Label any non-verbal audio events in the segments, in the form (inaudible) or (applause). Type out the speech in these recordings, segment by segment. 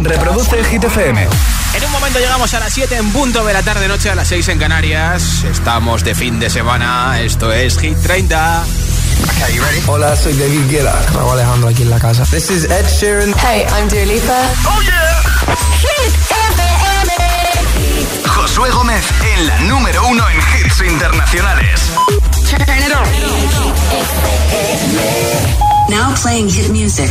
Reproduce Hit FM. En un momento llegamos a las 7 en punto de la tarde, noche a las 6 en Canarias. Estamos de fin de semana. Esto es Hit 30. Hola, soy David Guetta. Raúl Alejandro aquí en la casa. This is Ed Sheeran. Hey, I'm Dua Lipa. Oh yeah. Hit FM. Josué Gómez en la número uno en hits internacionales. Now playing hit music.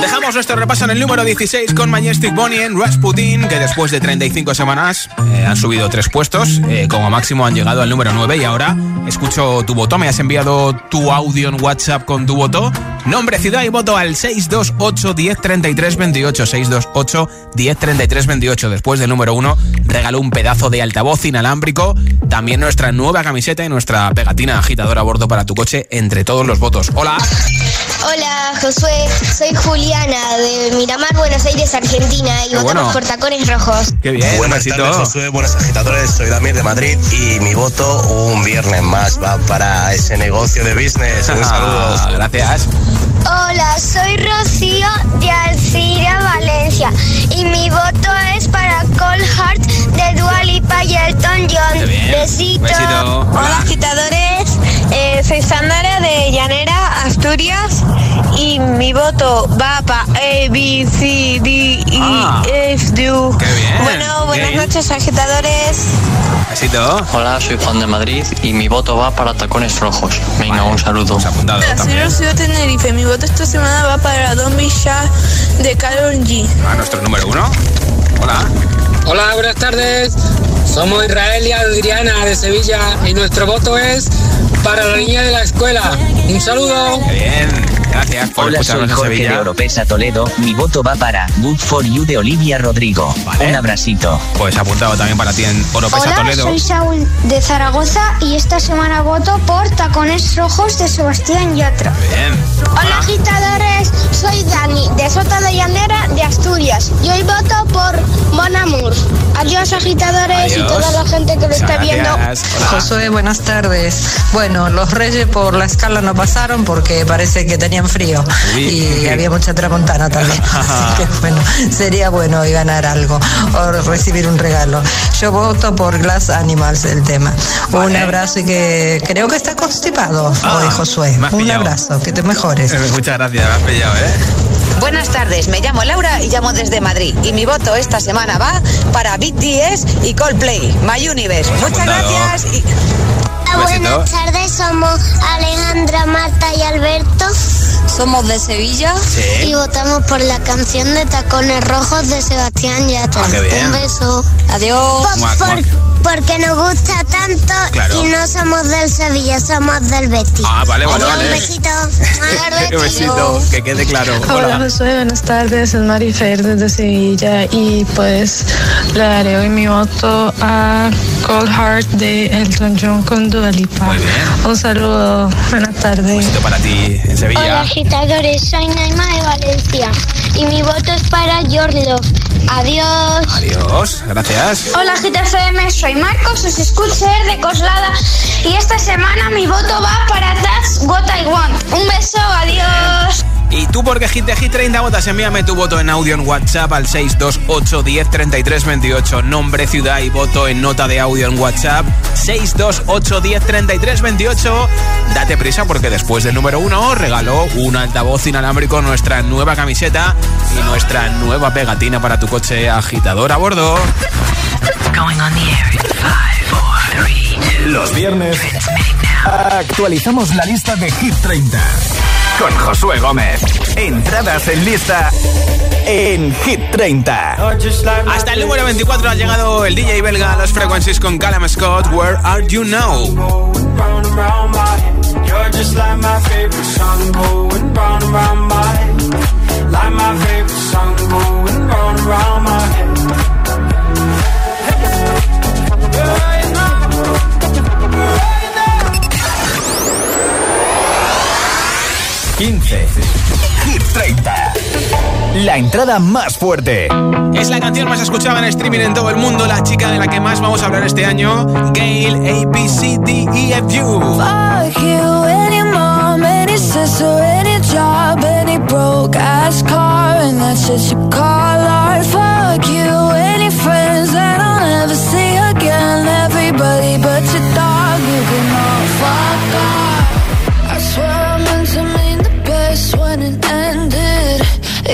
Dejamos nuestro repaso en el número 16 con Majestic Bonnie en Rasputin, que después de 35 semanas eh, han subido tres puestos. Eh, como máximo han llegado al número 9 y ahora escucho tu voto. Me has enviado tu audio en WhatsApp con tu voto. Nombre, ciudad y voto al 628 10 28. 628 10 28. Después del número 1 regaló un pedazo de altavoz inalámbrico. También nuestra nueva camiseta y nuestra pegatina agitadora a bordo para tu coche entre todos los votos. Hola. Hola, Josué. Soy Juliana de Miramar, Buenos Aires, Argentina y Qué votamos bueno. por tacones rojos. Qué bien, Buenas tardes, Josué. Buenos agitadores. Soy Damir de Madrid y mi voto un viernes más va para ese negocio de business. Un (laughs) saludo. Ah, gracias. Hola, soy Rocío de Alcira, Valencia y mi voto es para Cold Heart de Dua Lipa y Elton John. Besito. Besito. Hola. Hola, agitadores. Eh, soy Sandra de Llanera, Asturias y mi voto va para A, B, C, D, E, Ah. F, D. Qué bien. Bueno, buenas Bien. noches, agitadores. Besito. Hola, soy Juan de Madrid y mi voto va para tacones rojos. Venga, un saludo. Apuntado también. Rocío Tenerife. Mi voto esta semana va para Don Bishá de Carol G. A nuestro número 1. Hola. Hola, buenas tardes. Somos Israel y Adriana de Sevilla y nuestro voto es para la niña de la escuela. Un saludo. Qué bien. Gracias por Hola, soy Jorge de. Oropesa Toledo. Mi voto va para Good for You de Olivia Rodrigo. Vale. Un abracito. Pues apuntado también para ti en Oropesa Hola, Toledo. soy Saúl de Zaragoza y esta semana voto por Tacones Rojos de Sebastián Yatra. Bien. Hola agitadores, soy Dani de Sota de Llanera de Asturias y hoy voto por Bon Amour. Adiós agitadores Adiós. y toda la gente que lo está viendo. Josué, buenas tardes. Bueno, los reyes por la escala no pasaron porque parece que frío y había mucha tramontana también. (laughs) Así que bueno, sería bueno hoy ganar algo o recibir un regalo. Yo voto por Glass Animals el tema. Un abrazo y que creo que está constipado Ah, hoy Josué. Un pillado. abrazo, que te mejores. Eh, Muchas gracias, me has pillado, ¿eh? Buenas tardes, me llamo Laura y llamo desde Madrid. Y mi voto esta semana va para BTS y Coldplay, My Universe. Muchas apuntado. gracias y. Buenas tardes, somos Alejandra, Marta y Alberto. Somos de Sevilla Sí. y votamos por la canción de Tacones Rojos de Sebastián Yatra. Ah. Un beso. Adiós. Muac, muac. porque nos gusta tanto Claro. y no somos del Sevilla, somos del Betis. Ah, vale, vale, Adiós, vale. Un besito. (laughs) Qué besito, que quede claro. Hola Hola. Buenas tardes, es Marifer desde Sevilla y pues le daré hoy mi voto a Cold Heart de Elton John con Dua Lipa. Muy bien. Un saludo, buenas tardes. Besito para ti en Hola Sevilla. agitadores, soy Naima de Valencia y mi voto es para Your Love. Adiós. Adiós, gracias. Hola GTFM, soy Marcos, os escucho de Coslada y esta semana mi voto va para That's What I Want. Un beso, adiós. Y tú porque Hit de Hit 30 votas, envíame tu voto en audio en WhatsApp al 628 10 33 28. Nombre, ciudad y voto en nota de audio en WhatsApp 628 10 33 28. Date prisa porque después del número uno regaló un altavoz inalámbrico, nuestra nueva camiseta y nuestra nueva pegatina para tu coche agitador a bordo. Los viernes actualizamos la lista de Hit 30 con Josué Gómez. Entradas en lista en Hit 30. Hasta el número 24 ha llegado el DJ belga a los Frequencies con Callum Scott. Where are you now? 15. Hit 30. La entrada más fuerte. Es la canción más escuchada en streaming en todo el mundo, la chica de la que más vamos a hablar este año, Gail A, B, C, D, E, F, U. Fuck you, any mom, any sister, any job, any broke ass car, and that's just you call art. Fuck you, any friends that I'll never see again, everybody but your dog, you can all fuck off.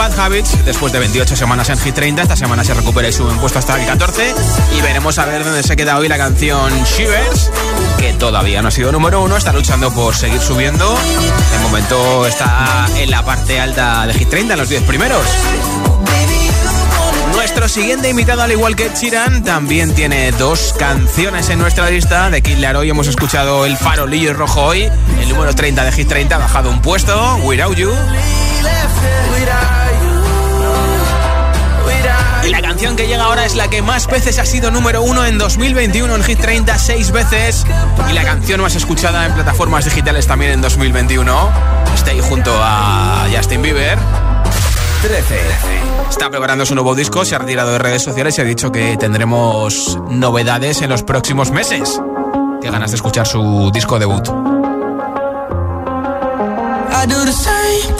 Bad Habits. Después de 28 semanas en Hit 30, esta semana se recupera y sube un puesto hasta el 14. Y veremos a ver dónde se queda hoy la canción Shivers, que todavía no ha sido número uno, está luchando por seguir subiendo. De momento está en la parte alta de Hit 30, en los 10 primeros. Nuestro siguiente invitado, al igual que Chiran, también tiene dos canciones en nuestra lista. De Kid Laroi hemos escuchado El Farolillo Rojo hoy, el número 30 de Hit 30 ha bajado un puesto, Without You. Y la canción que llega ahora es la que más veces ha sido número uno en 2021 en Hit 30, seis veces. Y la canción más escuchada en plataformas digitales también en 2021. Stay junto a Justin Bieber. 13. Está preparando su nuevo disco, se ha retirado de redes sociales y ha dicho que tendremos novedades en los próximos meses. Qué ganas de escuchar su disco debut. I do the same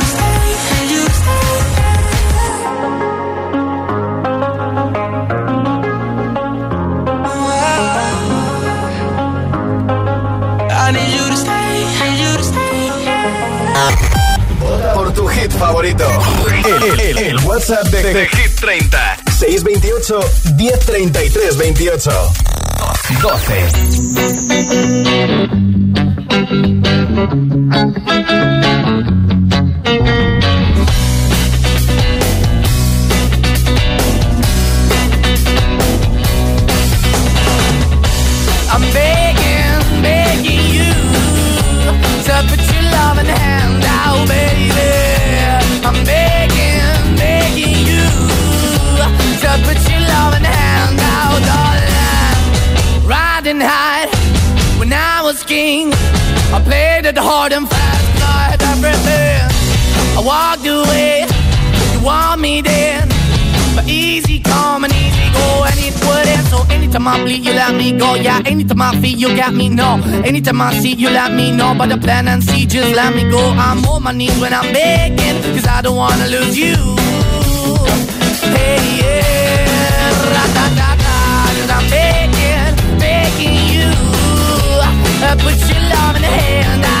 favorito. El, el- el WhatsApp de, de Hit 30. 628 1033 28. 12. Fast, 'cause I everything. I walked away, you want me then. But easy come and easy go, and it wouldn't. So anytime I bleed, you let me go. Yeah, anytime I feel, you got me. No, anytime I see, you let me know. But the plan and see, just let me go. I'm on my knees when I'm begging, cause I don't wanna lose you. Hey, yeah, ra-da-da-da, cause I'm begging, begging you. Put your love in the hand.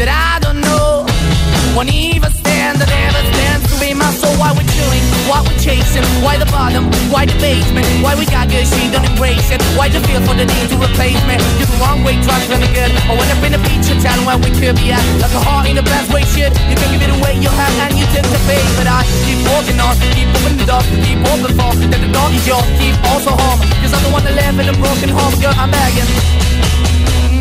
that I don't know. Won't even stand, that never stands to be my So why we're chilling, why we're chasing, why the bottom, why the basement, why we got good, she don't embrace it, why the feel for the need to replace me? You're the wrong way, trying to good. I went up in a feature town where we could be at, like a heart in the best way, shit. You can give it away, you have, and you take the bait, but I keep walking on, keep moving the door, keep open for, that the door is yours, keep also home, cause I'm the one that live in a broken home, girl, I'm begging.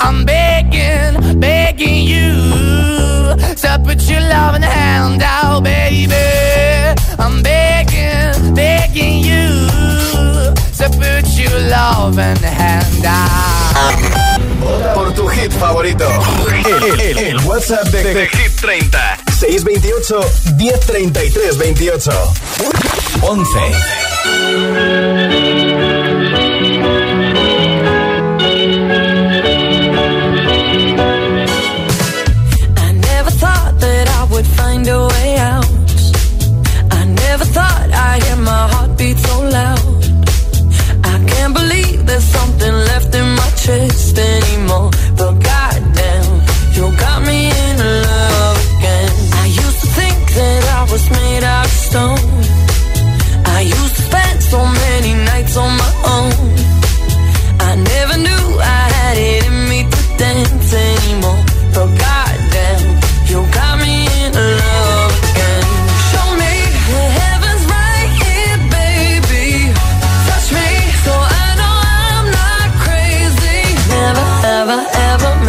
I'm begging, begging you to put your loving hand out, baby. I'm begging, begging you to put your loving hand out. Por tu hit favorito. El, el- el WhatsApp de, de Hit 30. 628 1033 28. 11.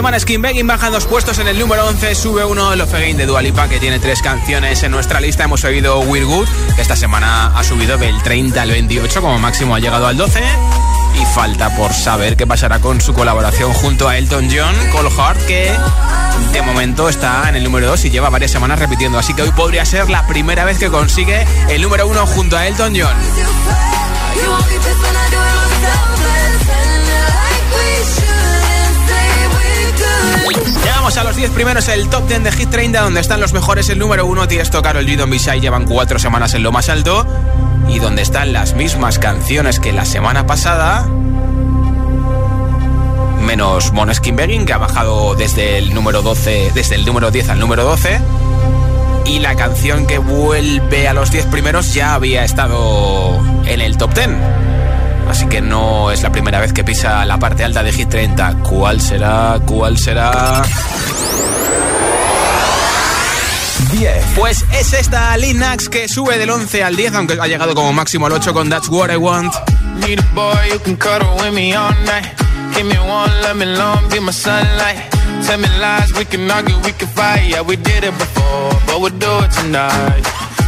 el 12 Maneskin Begging baja dos puestos en el número 11 sube uno Love Again de Dualipa que tiene tres canciones en nuestra lista. Hemos oído We're Good que esta semana ha subido del 30 al 28 como máximo ha llegado al 12 y falta por saber qué pasará con su colaboración junto a Elton John Cole Hart que de momento está en el número 2 y lleva varias semanas repitiendo. Así que hoy podría ser la primera vez que consigue el número 1 junto a Elton John Llegamos a los 10 primeros, el top 10 de Hit 30, donde están los mejores. El número 1, Tiesto, Karol G, Don Bishai llevan 4 semanas en lo más alto. Y donde están las mismas canciones que la semana pasada, menos Moneskin Begging, que ha bajado desde el número 12, desde el número 10 al número 12. Y la canción que vuelve a los 10 primeros ya había estado en el top 10. Así que no es la primera vez que pisa la parte alta de Hit 30. ¿Cuál será? ¿Cuál será? 10. Pues es esta Linux que sube del 11 al 10, aunque ha llegado como máximo al 8 con That's What I Want. Need a boy you can cuddle with me all night. Give me one, let me long, be my sunlight. Tell me lies, we can argue, we can fight. Yeah, we did it before, but we'll do it tonight.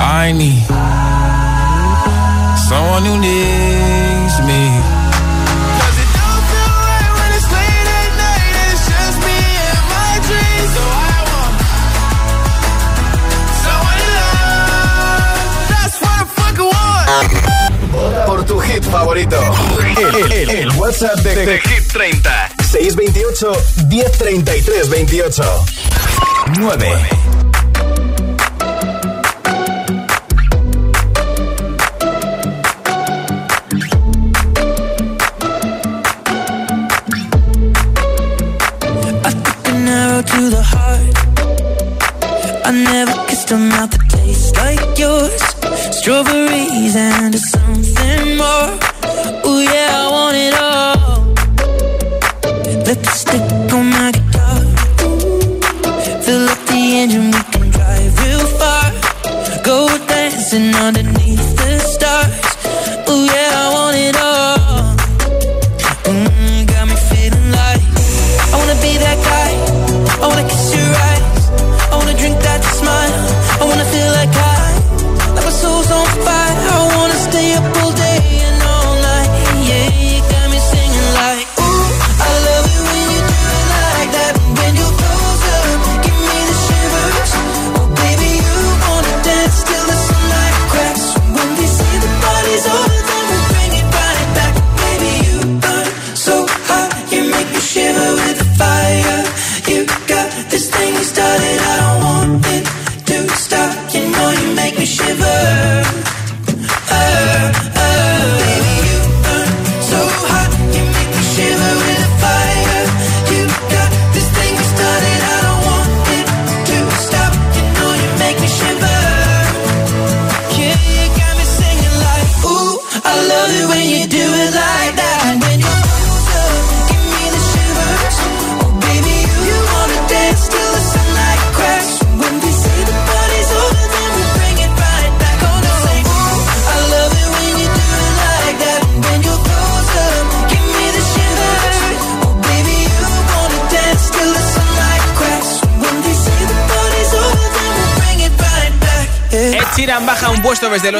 I need someone who needs me. Por tu hit favorito. El, el- el WhatsApp de, de Hit 30. 628 1033 28. 9.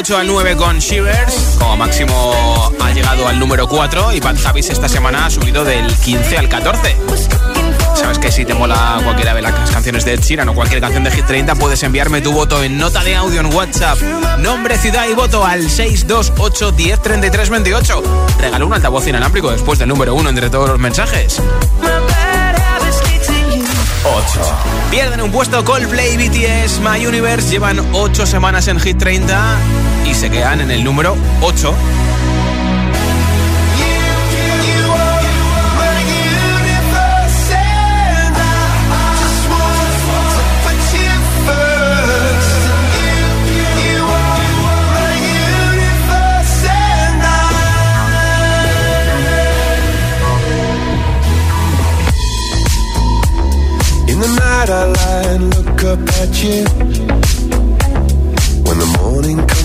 8 al 9 con Shivers. Como máximo ha llegado al número 4 y Bad Habits esta semana ha subido del 15 al 14. Sabes que si te mola cualquiera de las canciones de Ed Sheeran o cualquier canción de Hit 30 puedes enviarme tu voto en nota de audio en WhatsApp. Nombre, ciudad y voto al 628 10 33 28. Regalo un altavoz inalámbrico después del número 1 entre todos los mensajes. 8. Pierden un puesto Coldplay, BTS, My Universe. Llevan 8 semanas en Hit 30 y se quedan en el número 8. night I lie and look up at you.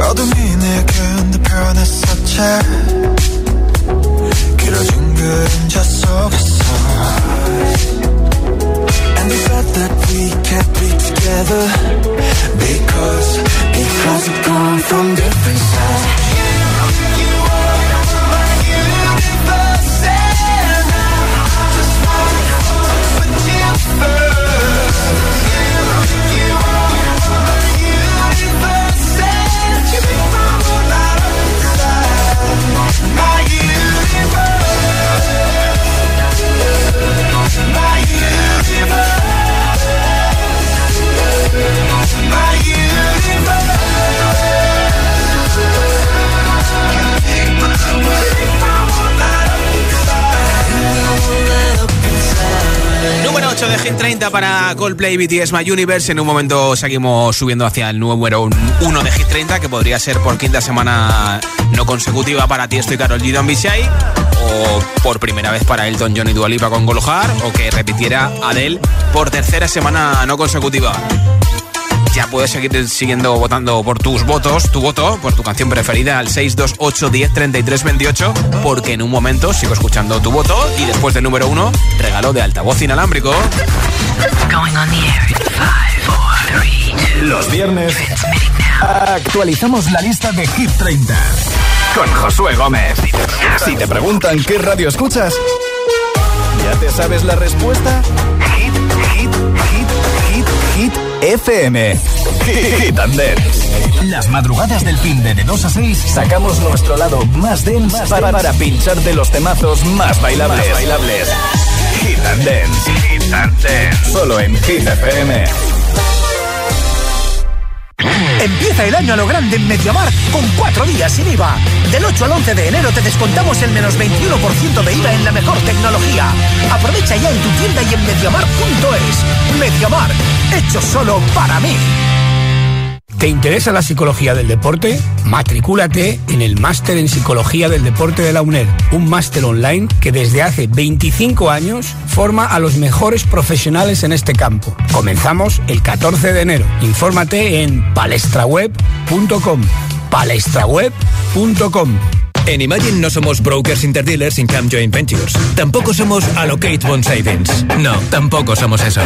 어둠이 내겐 더 변했었지 길어진 그림자 속에서 And the fact that we can't be together Because, because we've come from different sides De Hit 30 para Coldplay BTS My Universe. En un momento seguimos subiendo hacia el número 1 de Hit 30, que podría ser por quinta semana no consecutiva para Tiesto y Karol G. Don Bishai, o por primera vez para Elton John y Dualipa con Golohar, o que repitiera Adele por tercera semana no consecutiva ya puedes seguir siguiendo votando por tus votos, tu voto, por tu canción preferida al 628 10 33 28, porque en un momento sigo escuchando tu voto y después del número uno, regalo de altavoz inalámbrico. Los viernes actualizamos la lista de Hit 30 con Josué Gómez. Si te preguntan qué radio escuchas, ¿ya te sabes la respuesta? FM. Hit and Dance. Las madrugadas del fin de, de 2 a 6 sacamos nuestro lado más dense para, para pincharte los temazos más bailables. Más bailables. Hit and Dance. Hit and Dance. Solo en Hit FM. Empieza el año a lo grande en Mediamar con cuatro días sin IVA. Del 8 al 11 de enero te descontamos el menos 21% de IVA en la mejor tecnología. Aprovecha ya en tu tienda y en mediamar.es. Mediamar, hecho solo para mí. ¿Te interesa la psicología del deporte? Matricúlate en el Máster en Psicología del Deporte de la UNED, un máster online que desde hace 25 años forma a los mejores profesionales en este campo. Comenzamos el 14 de enero. Infórmate en palestraweb.com. palestraweb.com. En Imagine no somos brokers interdealers sin Cam Joint Ventures. Tampoco somos Allocate Bond Savings. No, tampoco somos eso.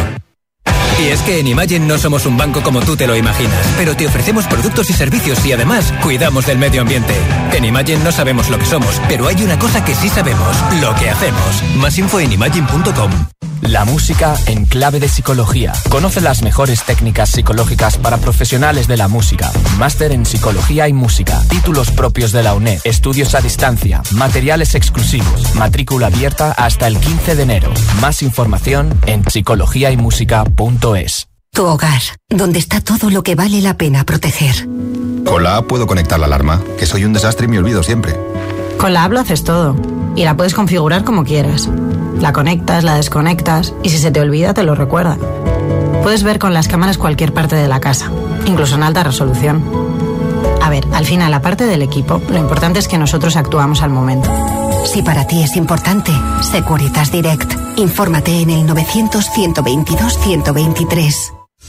Y es que en Imagine no somos un banco como tú te lo imaginas, pero te ofrecemos productos y servicios y además cuidamos del medio ambiente. En Imagine no sabemos lo que somos, pero hay una cosa que sí sabemos, lo que hacemos. Más info en imagine.com. La música en clave de psicología. Conoce las mejores técnicas psicológicas para profesionales de la música. Máster en psicología y música. Títulos propios de la UNED. Estudios a distancia. Materiales exclusivos. Matrícula abierta hasta el 15 de enero. Más información en psicologiaymusica.es. Tu hogar, donde está todo lo que vale la pena proteger. Con la app puedo conectar la alarma, que soy un desastre y me olvido siempre. Con la app lo haces todo y la puedes configurar como quieras. La conectas, la desconectas y si se te olvida te lo recuerda. Puedes ver con las cámaras cualquier parte de la casa, incluso en alta resolución. A ver, al final, aparte del equipo, lo importante es que nosotros actuamos al momento. Si para ti es importante, Securitas Direct. Infórmate en el 900-122-123.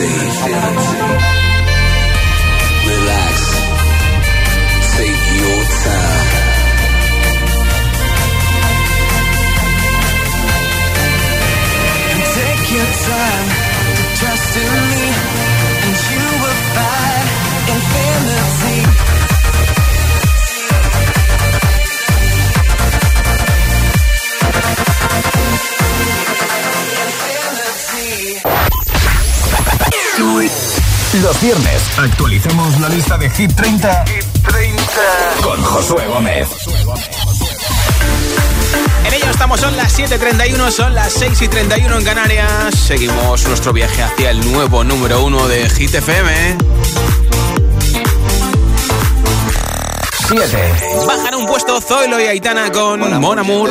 easy. Actualicemos la lista de Hit 30, con Josué Gómez. En ello estamos, son las 7.31, son las 6.31 en Canarias. Seguimos nuestro viaje hacia el nuevo número uno de Hit FM. 7. Bajan un puesto Zoilo y Aitana con Mon Amour.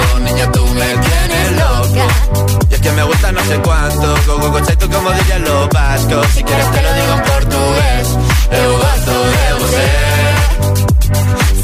Niña, tú me tienes loca. Y es que me gusta no sé cuánto, go, go, tú como dirían los vascos. Si quieres te lo digo en portugués, eu de você.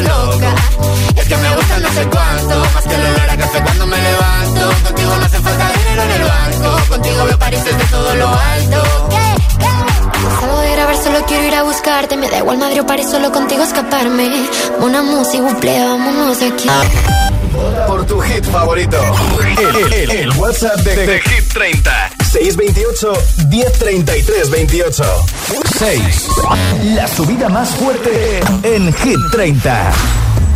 loca. Es que me gusta no sé cuánto, más que el olor a café cuando me levanto. Contigo no hace falta dinero en el banco, contigo veo París desde todo lo alto. Salgo de grabar, solo quiero ir a buscarte. Me da igual Madrid o París, solo contigo escaparme. Una música, buple, vámonos de aquí. Por tu hit favorito. El, el- el WhatsApp de, de Hit 30. 628 1033 28. 6. La subida más fuerte en Hit 30.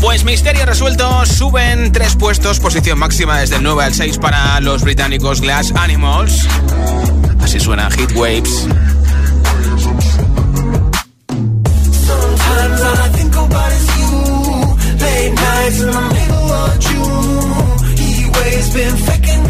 Pues misterio resuelto, suben tres puestos, posición máxima desde el 9 al 6 para los británicos Glass Animals. Así suena Hit Waves. Sometimes all I think about is you. Late nights in the middle of June. He waves been faking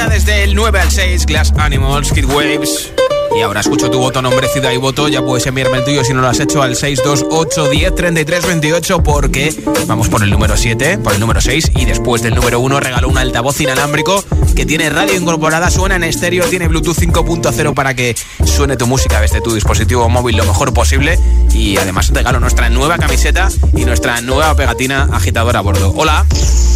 en Hit 30 desde el 9 al 6, Glass Animals, Kid Waves. Y ahora escucho tu voto, nombre, ciudad y voto. Ya puedes enviarme el tuyo si no lo has hecho al 628 10 33 28 porque vamos por el número 7, por el número 6 y después del número 1 regalo un altavoz inalámbrico que tiene radio incorporada, suena en estéreo, tiene Bluetooth 5.0 para que suene tu música desde tu dispositivo móvil lo mejor posible y además regalo nuestra nueva camiseta y nuestra nueva pegatina agitadora a bordo. Hola.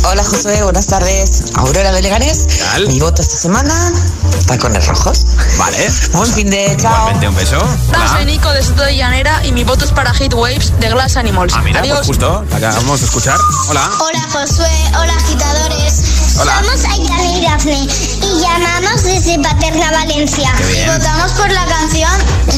Hola José, buenas tardes. Aurora de Leganés. tal? Mi voto esta semana, tacones rojos. Vale. Buen fin de chao. Igualmente, un beso. Hola, soy Nico de Soto de Llanera y mi voto es para Hit Waves de Glass Animals. Ah, mira, Adiós. pues justo, acabamos de escuchar. Hola. Hola Josué, hola agitadores. Hola. Somos y Dafne y llamamos desde Paterna, Valencia. Votamos por la canción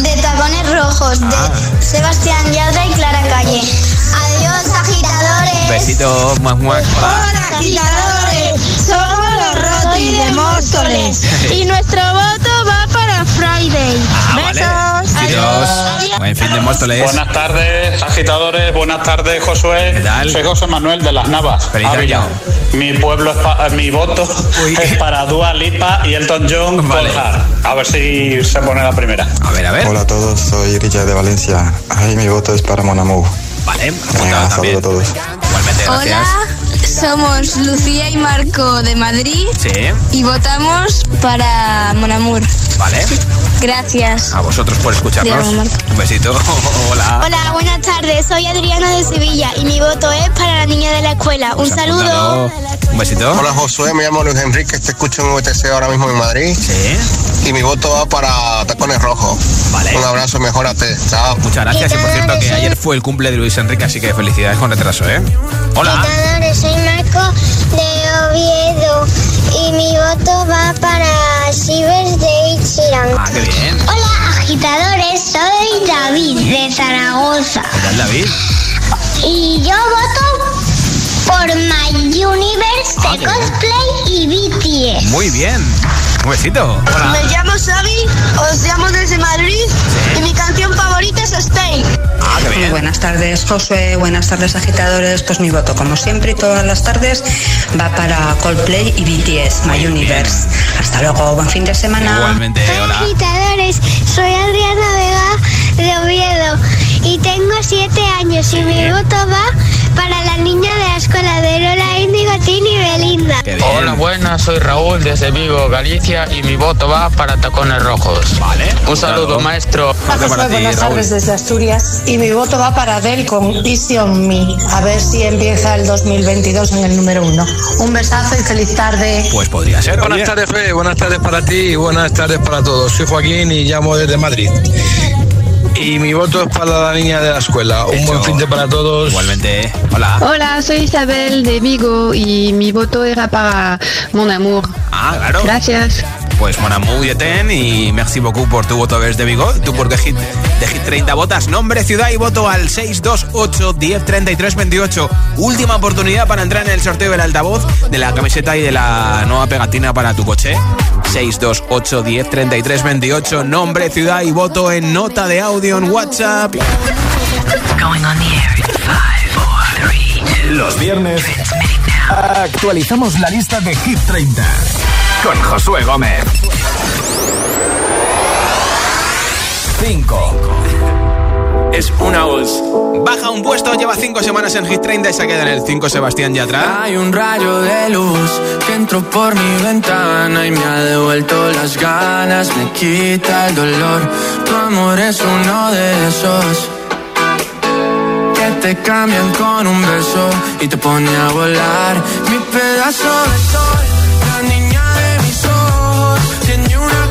de Tacones Rojos de Ah. Sebastián Yatra y Clara Calle. Adiós agitadores. Besito, más. Hola agitadores, somos los Roti de Móstoles. (laughs) Y nuestro voto Friday. Ah, vale. Besitos. Adiós. Buen fin de Móstoles. Buenas tardes, agitadores. Buenas tardes, Josué. ¿Qué tal? Soy José Manuel de Las Navas. Feliz Ávila. año. Mi pueblo es pa- mi voto es para Dua Lipa y Elton John Vale. A ver si se pone la primera. A ver, a ver. Hola a todos, soy Richard de Valencia. Ay, mi voto es para Mon Amour. Vale, Venga, también. a todos. Igualmente, gracias. Hola, somos Lucía y Marco de Madrid Sí, y votamos para Monamur. vale. Gracias. A vosotros por escucharnos. Un besito. (laughs) Hola. Hola, buenas tardes. Soy Adriana de Sevilla y mi voto es para la niña de la escuela. Un saludo. Un besito. Hola Josué, me llamo Luis Enrique, te escucho en VTC ahora mismo en Madrid. Sí. Y mi voto va para Tacones Rojos. Vale. Un abrazo, mejórate. Chao. Muchas gracias. Y por cierto que ayer fue el cumple de Luis Enrique, así que felicidades con retraso, ¿eh? Hola. Agitadores, soy Marco de Oviedo y mi voto va para Sivers de Ichiran. Ah, qué bien. Hola, agitadores, soy David de Zaragoza ¿Qué tal, David? y yo voto por My Universe Ah, de qué bien. cosplay y BTS. Muy bien. Un besito. Hola. Me llamo Xavi, os llamo desde Madrid y mi canción favorita es Stay. Ah, qué bien. Buenas tardes, Josué. Buenas tardes, agitadores. Pues mi voto, como siempre y todas las tardes, va para Coldplay y BTS, My Universe. Hasta luego, buen fin de semana. Igualmente, hola. Agitadores, soy Adriana Vega de Oviedo y tengo siete años y mi voto va para la niña de la escuela de Lola Índigo, Tini Belinda. Hola, buenas, soy Raúl desde Vigo, Galicia y mi voto va para Tacones Rojos. Vale. Un saludo, Claro. maestro. Ti, buenas tardes desde Asturias y mi voto va para Adele con Easy on Me. A ver si empieza el 2022 en el número uno. Un besazo y feliz tarde. Pues podría ser. Buenas oye. tardes, Fe. Buenas tardes para ti y buenas tardes para todos. Soy Joaquín y llamo desde Madrid. Y mi voto es para la niña de la escuela. Un buen fin de para todos. Igualmente. Hola. Hola, soy Isabel de Vigo y mi voto era para Mon Amour. Ah, claro. Gracias. Pues Mon Amour y Eten y merci beaucoup por tu voto desde Vigo. Tú por qué hit, de hit 30 votas. Nombre, ciudad y voto al 628 10 33 28. Última oportunidad para entrar en el sorteo del altavoz de la camiseta y de la nueva pegatina para tu coche. 628 10 33 28. Nombre, ciudad y voto en nota de audio en WhatsApp. Los viernes actualizamos la lista de Hit 30 con Josué Gómez. 5. Es una voz. Baja un puesto, lleva 5 semanas en Hit 30 y se queda en el 5 Sebastián Yatra. Hay un rayo de luz que entró por mi ventana y me ha devuelto las ganas, me quita el dolor. Tu amor es uno de esos que te cambian con un beso y te pone a volar. Mi pedazo de sol, la niña ojos, tiene una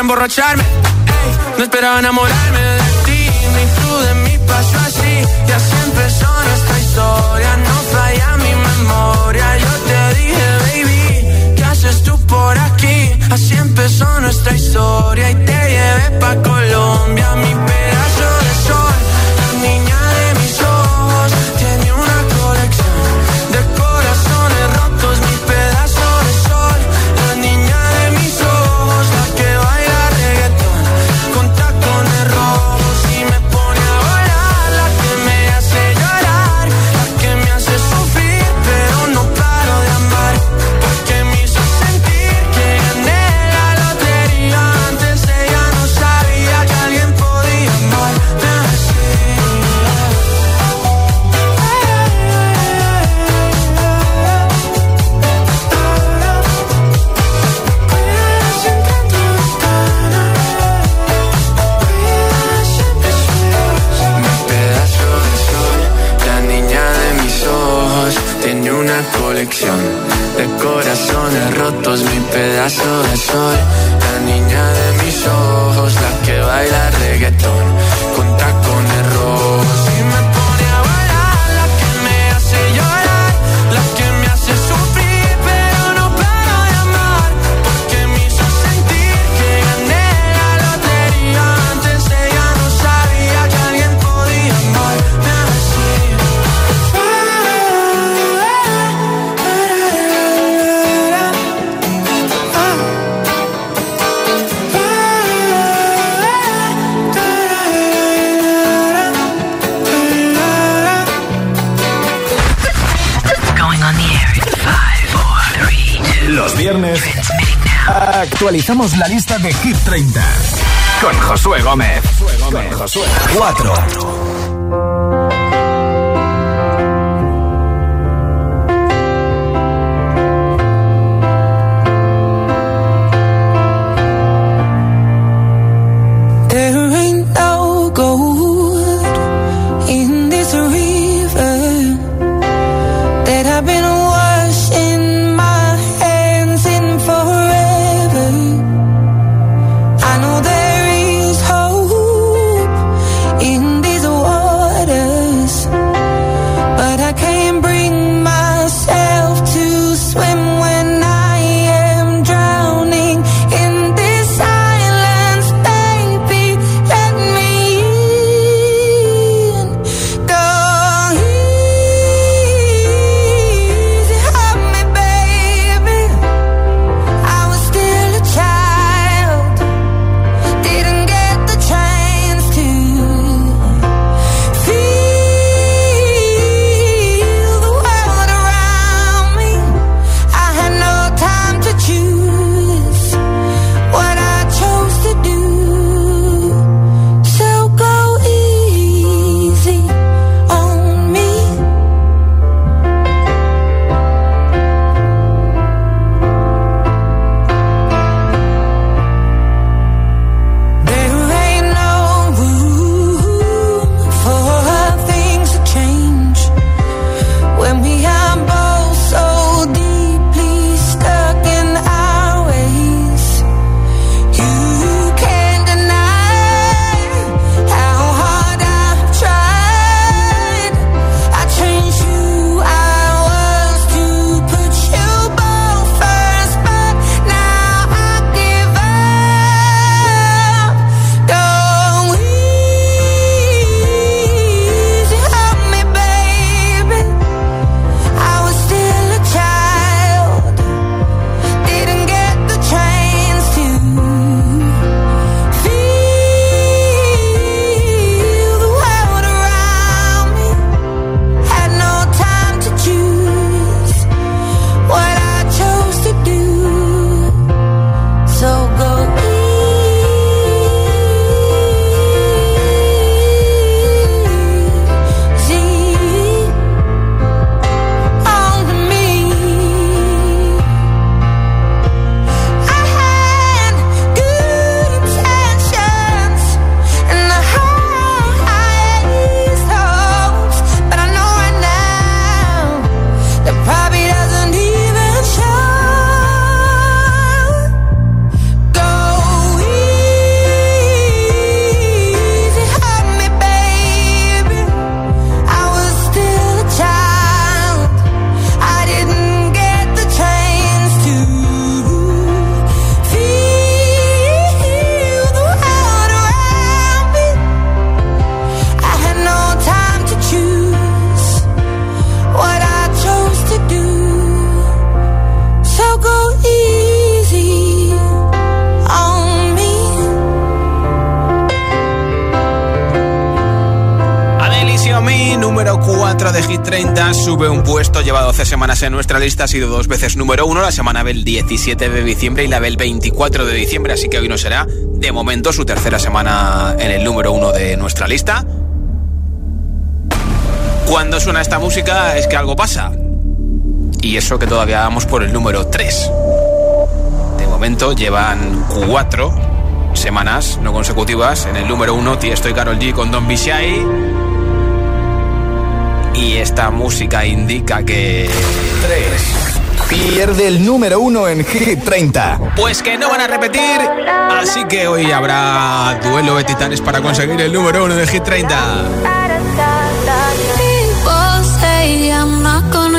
emborracharme, no esperaba enamorarme de ti, ni tú de mí pasó así. Y así empezó nuestra historia, no falla mi memoria. Yo te dije, baby, ¿qué haces tú por aquí? Así empezó nuestra historia y te llevé pa' Colombia, mi pedazo actualizamos la lista de Hit 30 con Josué Gómez. Con Josué. 4. en nuestra lista ha sido dos veces número uno, la semana del 17 de diciembre y la del 24 de diciembre, así que hoy no será de momento su tercera semana en el número uno de nuestra lista. Cuando suena esta música es que algo pasa. Y eso que todavía vamos por el número 3. De momento llevan cuatro semanas no consecutivas en el número uno. Estoy Carol G con Don Bishai y esta música indica que... 3. Pierde el número 1 en Hit 30. Pues que no van a repetir, así que hoy habrá duelo de titanes para conseguir el número 1 de Hit 30.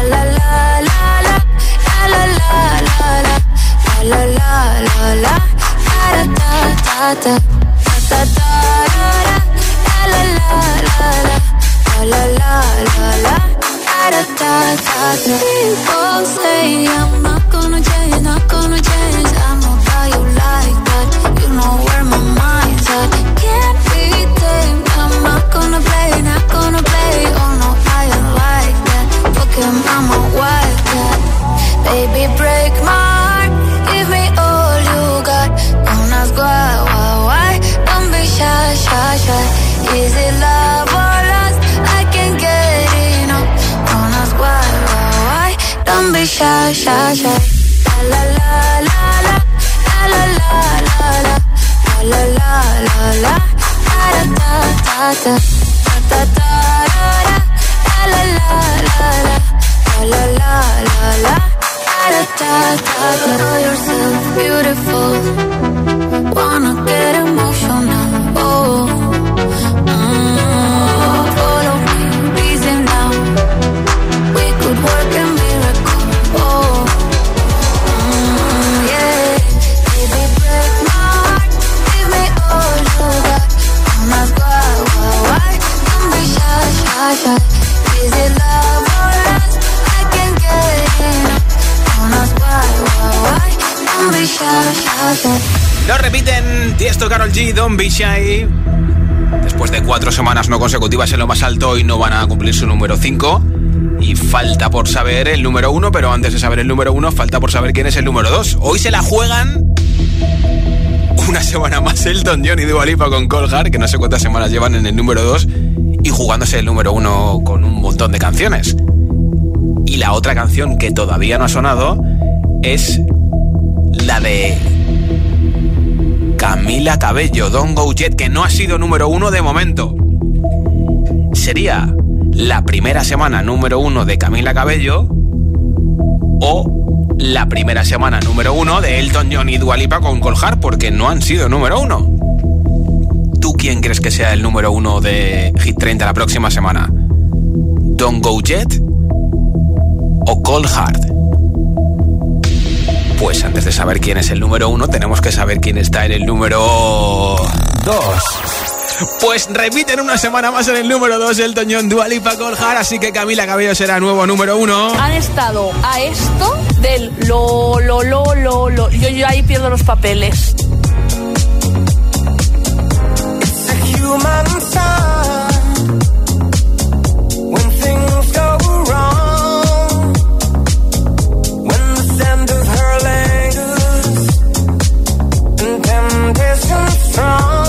La la la la la la la la la la la la da da da la la la la la la la la da da People say I'm not gonna change, not gonna change. I know how you like that. You know where my mind's at. Him, I'm a. Baby, break my heart. Give me all you got. Don't. Don't be shy, shy, shy. Is it love or lust? I can't get enough. Don't ask why, why, why. Don't be shy, shy, shy. La la la la la la la la la la la la la la la la la. Da da da da know yourself beautiful. Wanna get emotional. Oh mm, follow me easy now. We could work miracle. Oh mm, yeah. Break my give me all you got shy shy is Lo repiten Tiesto, Carol G, Don't Be Shy. Después de cuatro semanas no consecutivas en lo más alto, hoy no van a cumplir su número 5. Y falta por saber el número 1, pero antes de saber el número 1, falta por saber quién es el número 2. Hoy se la juegan una semana más Elton John y Dua Lipa con Colgar, que no sé cuántas semanas llevan en el número 2, y jugándose el número 1 con un montón de canciones. Y la otra canción que todavía no ha sonado es la de Camila Cabello, Don't Go Jet, que no ha sido número uno de momento. Sería la primera semana número uno de Camila Cabello o la primera semana número uno de Elton John y Dualipa con Coljar, porque no han sido número uno. ¿Tú quién crees que sea el número uno de Hit 30 la próxima semana? ¿Don't Go Jet o Cold Hard? Pues antes de saber quién es el número uno, tenemos que saber quién está en el número dos. Pues repiten una semana más en el número 2 el Toñón Dualipa Coljar, así que Camila Cabello será nuevo número uno. Han estado a esto del lo, lo, lo, lo, lo. Yo, yo ahí pierdo los papeles. where from?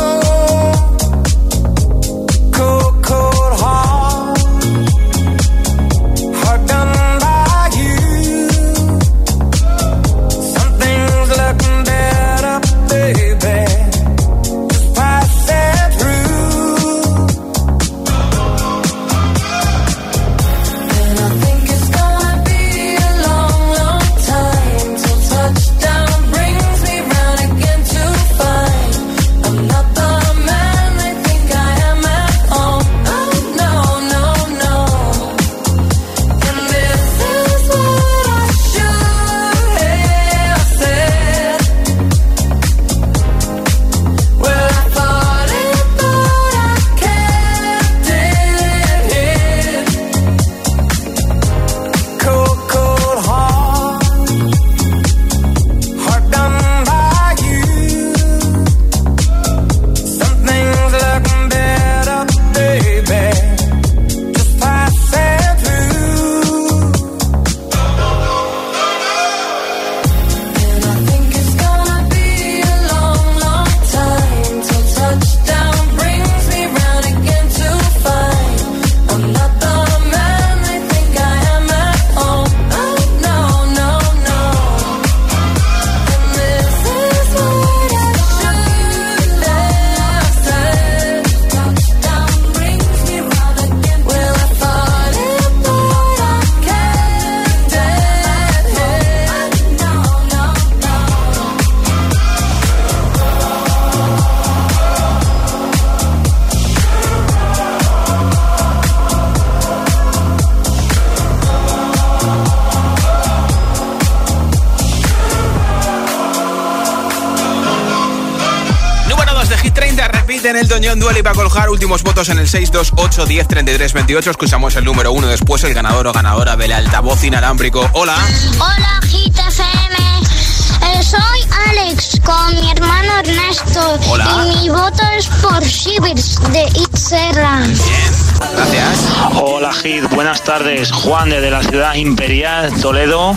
Últimos votos en el 628 10 33 28. Escuchamos el número uno después, el ganador o ganadora del altavoz inalámbrico. Hola. Hola, Hit FM. Eh, soy Alex con mi hermano Ernesto. Hola. Y mi voto es por Shivers de Itzerra. Buenas tardes. Juan desde la ciudad imperial, Toledo.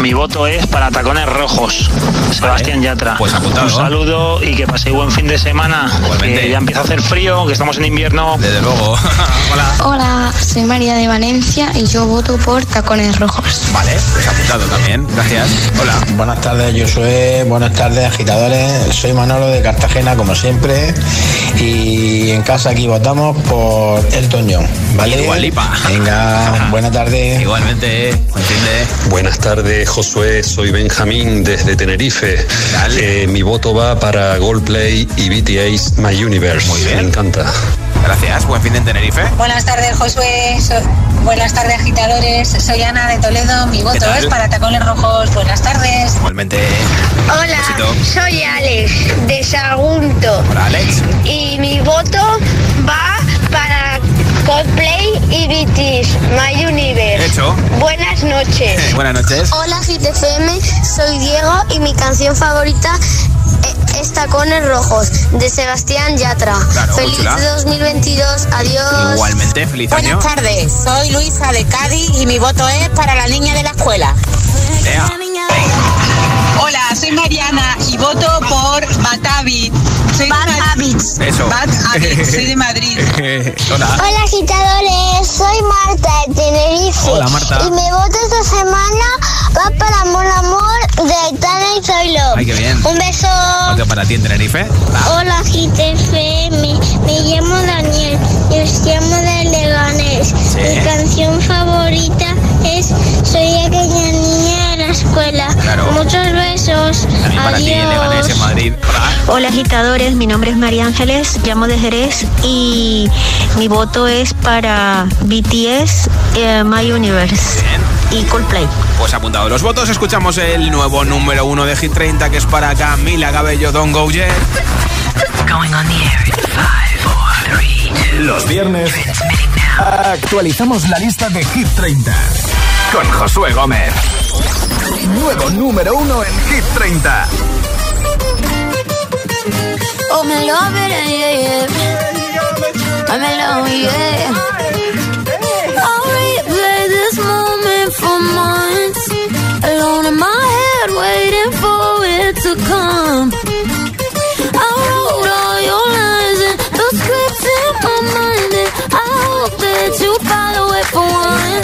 Mi voto es para tacones rojos. Sebastián Yatra. Pues apuntado. Un saludo y que paséis buen fin de semana. Que ya empieza a hacer frío, que estamos en invierno. Desde luego. (laughs) Hola. Hola, soy María de Valencia y yo voto por tacones rojos. Vale, pues apuntado también. Gracias. Hola. Buenas tardes, Josué. Buenas tardes, agitadores. Soy Manolo de Cartagena, como siempre. Y en casa aquí votamos por el Toñón, ¿vale? Igualipa. Venga, (laughs) buena tarde. Igualmente, entiende. Buenas tardes, Josué. Soy Benjamín desde Tenerife. Eh, mi voto va para Goldplay y BTS My Universe. Muy bien. Me encanta. Gracias. Buen fin de en Tenerife. Buenas tardes, Josué. So- buenas tardes, agitadores. Soy Ana de Toledo. Mi voto es para tacones rojos. Buenas tardes. Igualmente. Hola, Besito. soy Alex de Sagunto. Hola, Alex. Y mi voto va Coldplay y BTS, My Universe. Hecho. Buenas noches. (laughs) Buenas noches. Hola, FM. Soy Diego y mi canción favorita eh, es Tacones Rojos, de Sebastián Yatra. Claro, Feliz chula. 2022. Adiós. Igualmente, feliz año. Buenas tardes. Soy Luisa de Cádiz y mi voto es para la niña de la escuela. Lea. Hola, soy Mariana y voto por Batavi. Soy Bad Habits. Eso. Bad Habits. Soy de Madrid. (laughs) Hola. Hola agitadores, soy Marta de Tenerife. Hola, Marta. Y mi voto esta semana va para Amor Amor de Aitana y Zoilo. Ay, qué bien. Un beso. Otro para ti en Tenerife. Hola. Hola GTFM, me llamo Daniel y os llamo de Leganés. Sí. Mi canción favorita es Soy aquella niña escuela. Claro. Muchos besos. También para ti en Leganés, en Adiós. Madrid. Hola. Hola agitadores, mi nombre es María Ángeles, llamo de Jerez y mi voto es para BTS, eh, My Universe y Coldplay. Pues apuntado los votos, escuchamos el nuevo número uno de Hit 30 que es para Camila Cabello, Don Go Jet. Los viernes actualizamos la lista de Hit 30 con Josué Gómez. Nuevo número uno en Hit 30. Oh, me love it, yeah, yeah. I'm alone, yeah. I'll replay this moment for months. Alone in my head, waiting for it to come. I wrote all your lines and the scripts in my mind, and I hope that you follow it for once.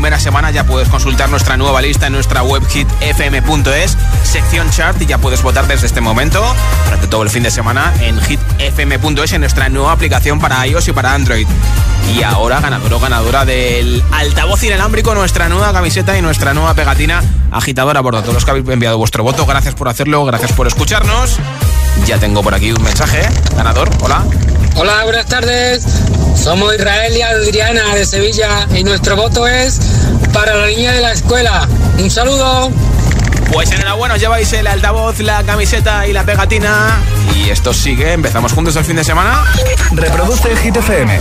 Primera semana. Ya puedes consultar nuestra nueva lista en nuestra web hitfm.es, sección chart, y ya puedes votar desde este momento durante todo el fin de semana en hitfm.es, en nuestra nueva aplicación para iOS y para Android. Y ahora ganador o ganadora del altavoz inalámbrico, nuestra nueva camiseta y nuestra nueva pegatina agitadora. Por todos los que habéis enviado vuestro voto, gracias por hacerlo, gracias por escucharnos. Ya tengo por aquí un mensaje. Ganador, hola. Hola, buenas tardes. Somos Israel y Adriana de Sevilla y nuestro voto es para la niña de la escuela. Un saludo. Pues enhorabuena, os lleváis el altavoz, la camiseta y la pegatina. Y esto sigue, empezamos juntos el fin de semana. Reproduce el GTFM.